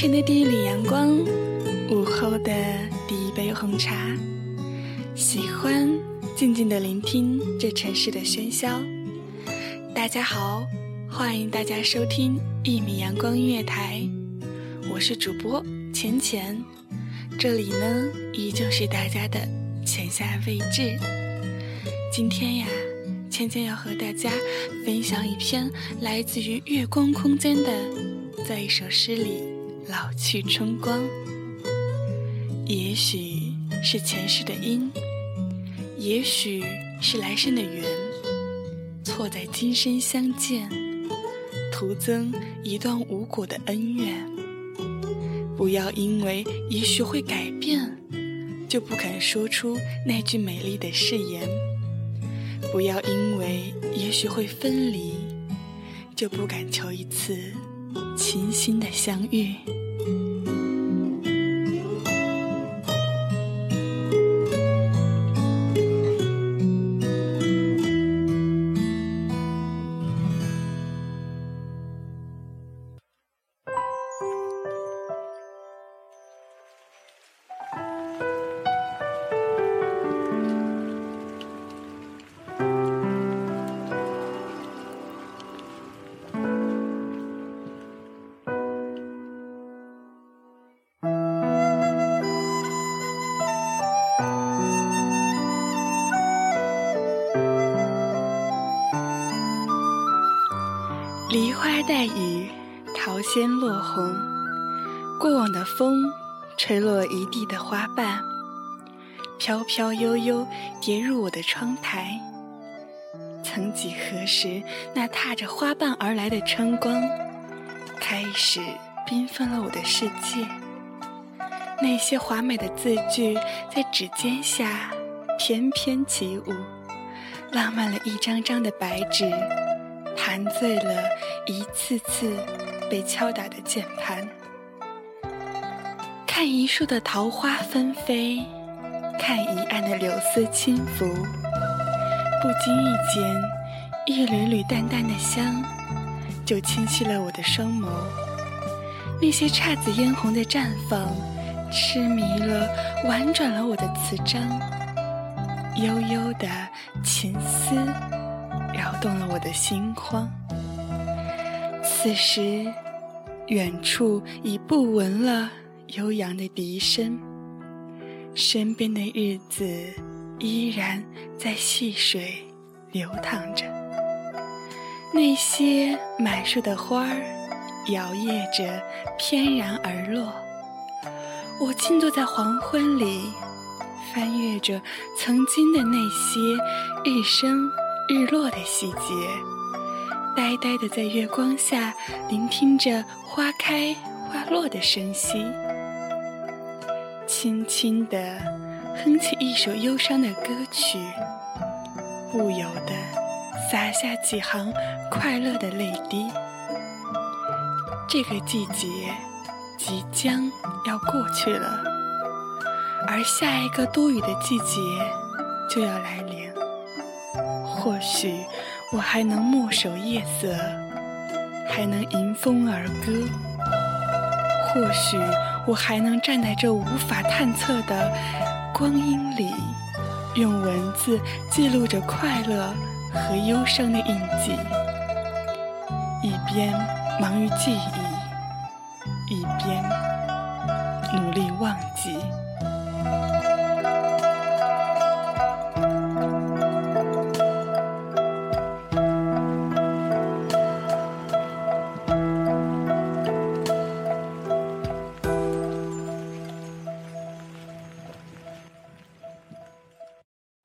晨的第一缕阳光，午后的第一杯红茶，喜欢静静的聆听这城市的喧嚣。大家好，欢迎大家收听一米阳光音乐台，我是主播浅浅，这里呢依旧是大家的浅夏未至。今天呀，芊芊要和大家分享一篇来自于月光空间的，在一首诗里老去春光。也许是前世的因，也许是来生的缘，错在今生相见，徒增一段无果的恩怨。不要因为也许会改变，就不肯说出那句美丽的誓言。不要因为也许会分离，就不敢求一次倾心的相遇。梨花带雨，桃仙落红。过往的风，吹落一地的花瓣，飘飘悠悠跌入我的窗台。曾几何时，那踏着花瓣而来的春光，开始缤纷了我的世界。那些华美的字句，在指尖下翩翩起舞，浪漫了一张张的白纸。弹醉了一次次被敲打的键盘，看一树的桃花纷飞，看一岸的柳丝轻拂，不经意间，一缕缕淡淡的香就侵袭了我的双眸。那些姹紫嫣红的绽放，痴迷了，婉转了我的词章，悠悠的情思。动了我的心慌。此时，远处已不闻了悠扬的笛声，身边的日子依然在细水流淌着。那些满树的花儿摇曳着翩然而落，我静坐在黄昏里，翻阅着曾经的那些日升。日落的细节，呆呆的在月光下聆听着花开花落的声息，轻轻的哼起一首忧伤的歌曲，不由得洒下几行快乐的泪滴。这个季节即将要过去了，而下一个多雨的季节就要来临。或许我还能默守夜色，还能迎风而歌；或许我还能站在这无法探测的光阴里，用文字记录着快乐和忧伤的印记，一边忙于记忆，一边努力忘记。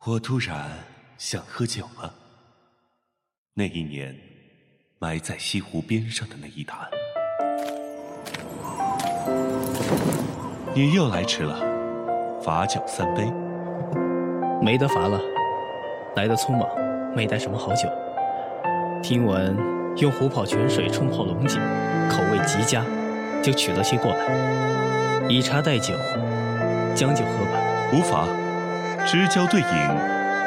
我突然想喝酒了。那一年，埋在西湖边上的那一坛，你又来迟了，罚酒三杯。没得罚了，来的匆忙，没带什么好酒。听闻用虎跑泉水冲泡龙井，口味极佳，就取了些过来，以茶代酒，将就喝吧。无妨。知交对饮，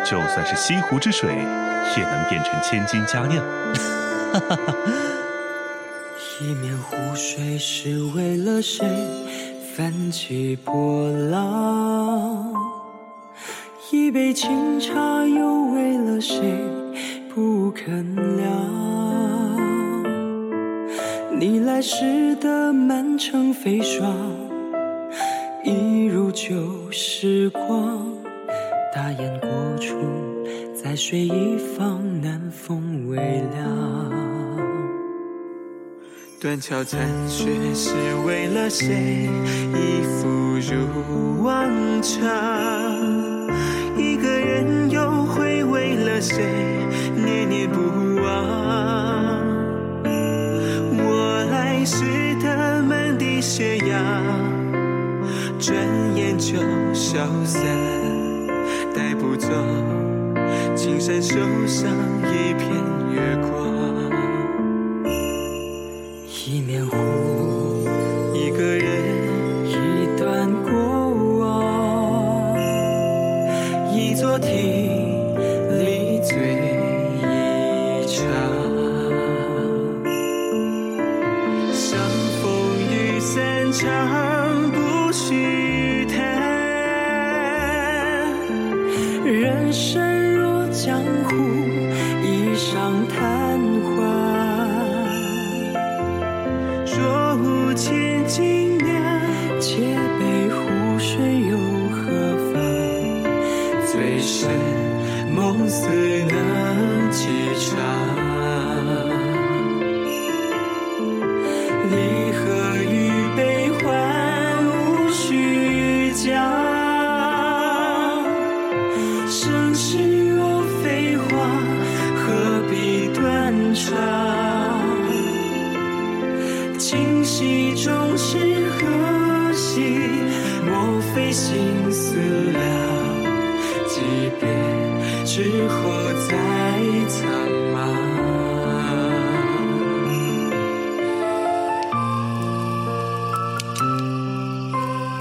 就算是西湖之水，也能变成千金佳酿。一面湖水是为了谁泛起波浪？一杯清茶又为了谁不肯凉？你来时的满城飞霜，一如旧时光。大雁过处，在水一方，南风微凉。断桥残雪是为了谁？一复如往常。一个人又会为了谁念念不忘？我来时的满地斜阳，转眼就消散。带不走青山手上一片月光，一面湖，一个人，一段过往，一座亭，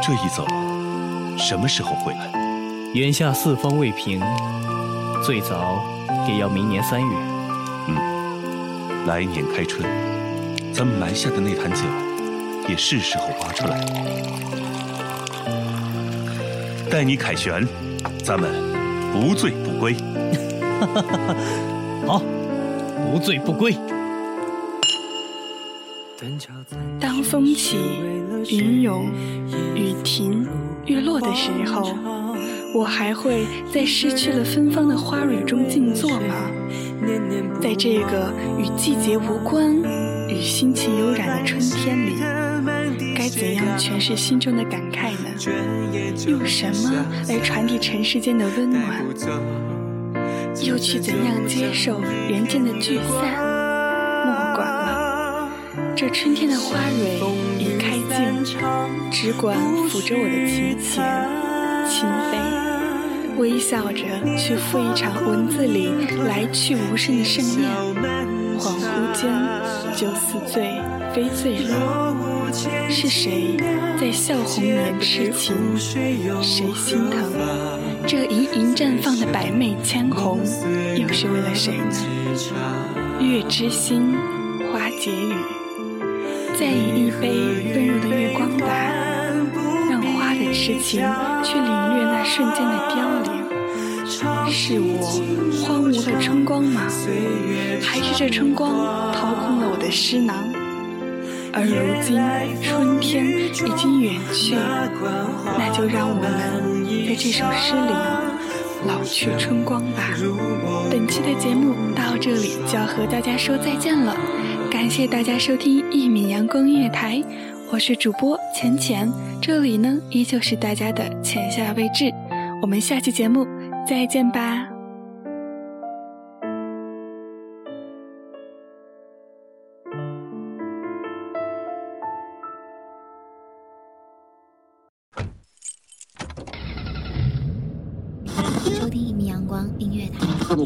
这一走，什么时候回来？眼下四方未平，最早也要明年三月。嗯，来年开春，咱们埋下的那坛酒，也是时候挖出来了。待你凯旋，咱们不醉不归。哈哈哈哈好，不醉不归。当风起，云涌，雨停，月落的时候，我还会在失去了芬芳的花蕊中静坐吗？在这个与季节无关、与心情悠然的春天里，该怎样诠释心中的感慨呢？用什么来传递尘世间的温暖？又去怎样接受人间的聚散？莫管了，这春天的花蕊已开尽，只管抚着我的琴弦，轻飞，微笑着去赴一场文字里来去无声的盛宴。恍惚间就似醉，非醉了。是谁在笑红颜痴情？谁心疼这盈盈绽放的百媚千红？又是为了谁呢？月之心，花解语，再饮一杯温柔的月光吧，让花的痴情去领略那瞬间的凋零。是我荒芜了春光吗？还是这春光掏空了我的诗囊？而如今春天已经远去，那就让我们在这首诗里老去春光吧。本期的节目到这里就要和大家说再见了，感谢大家收听一米阳光音乐台，我是主播浅浅，这里呢依旧是大家的浅夏未至，我们下期节目再见吧。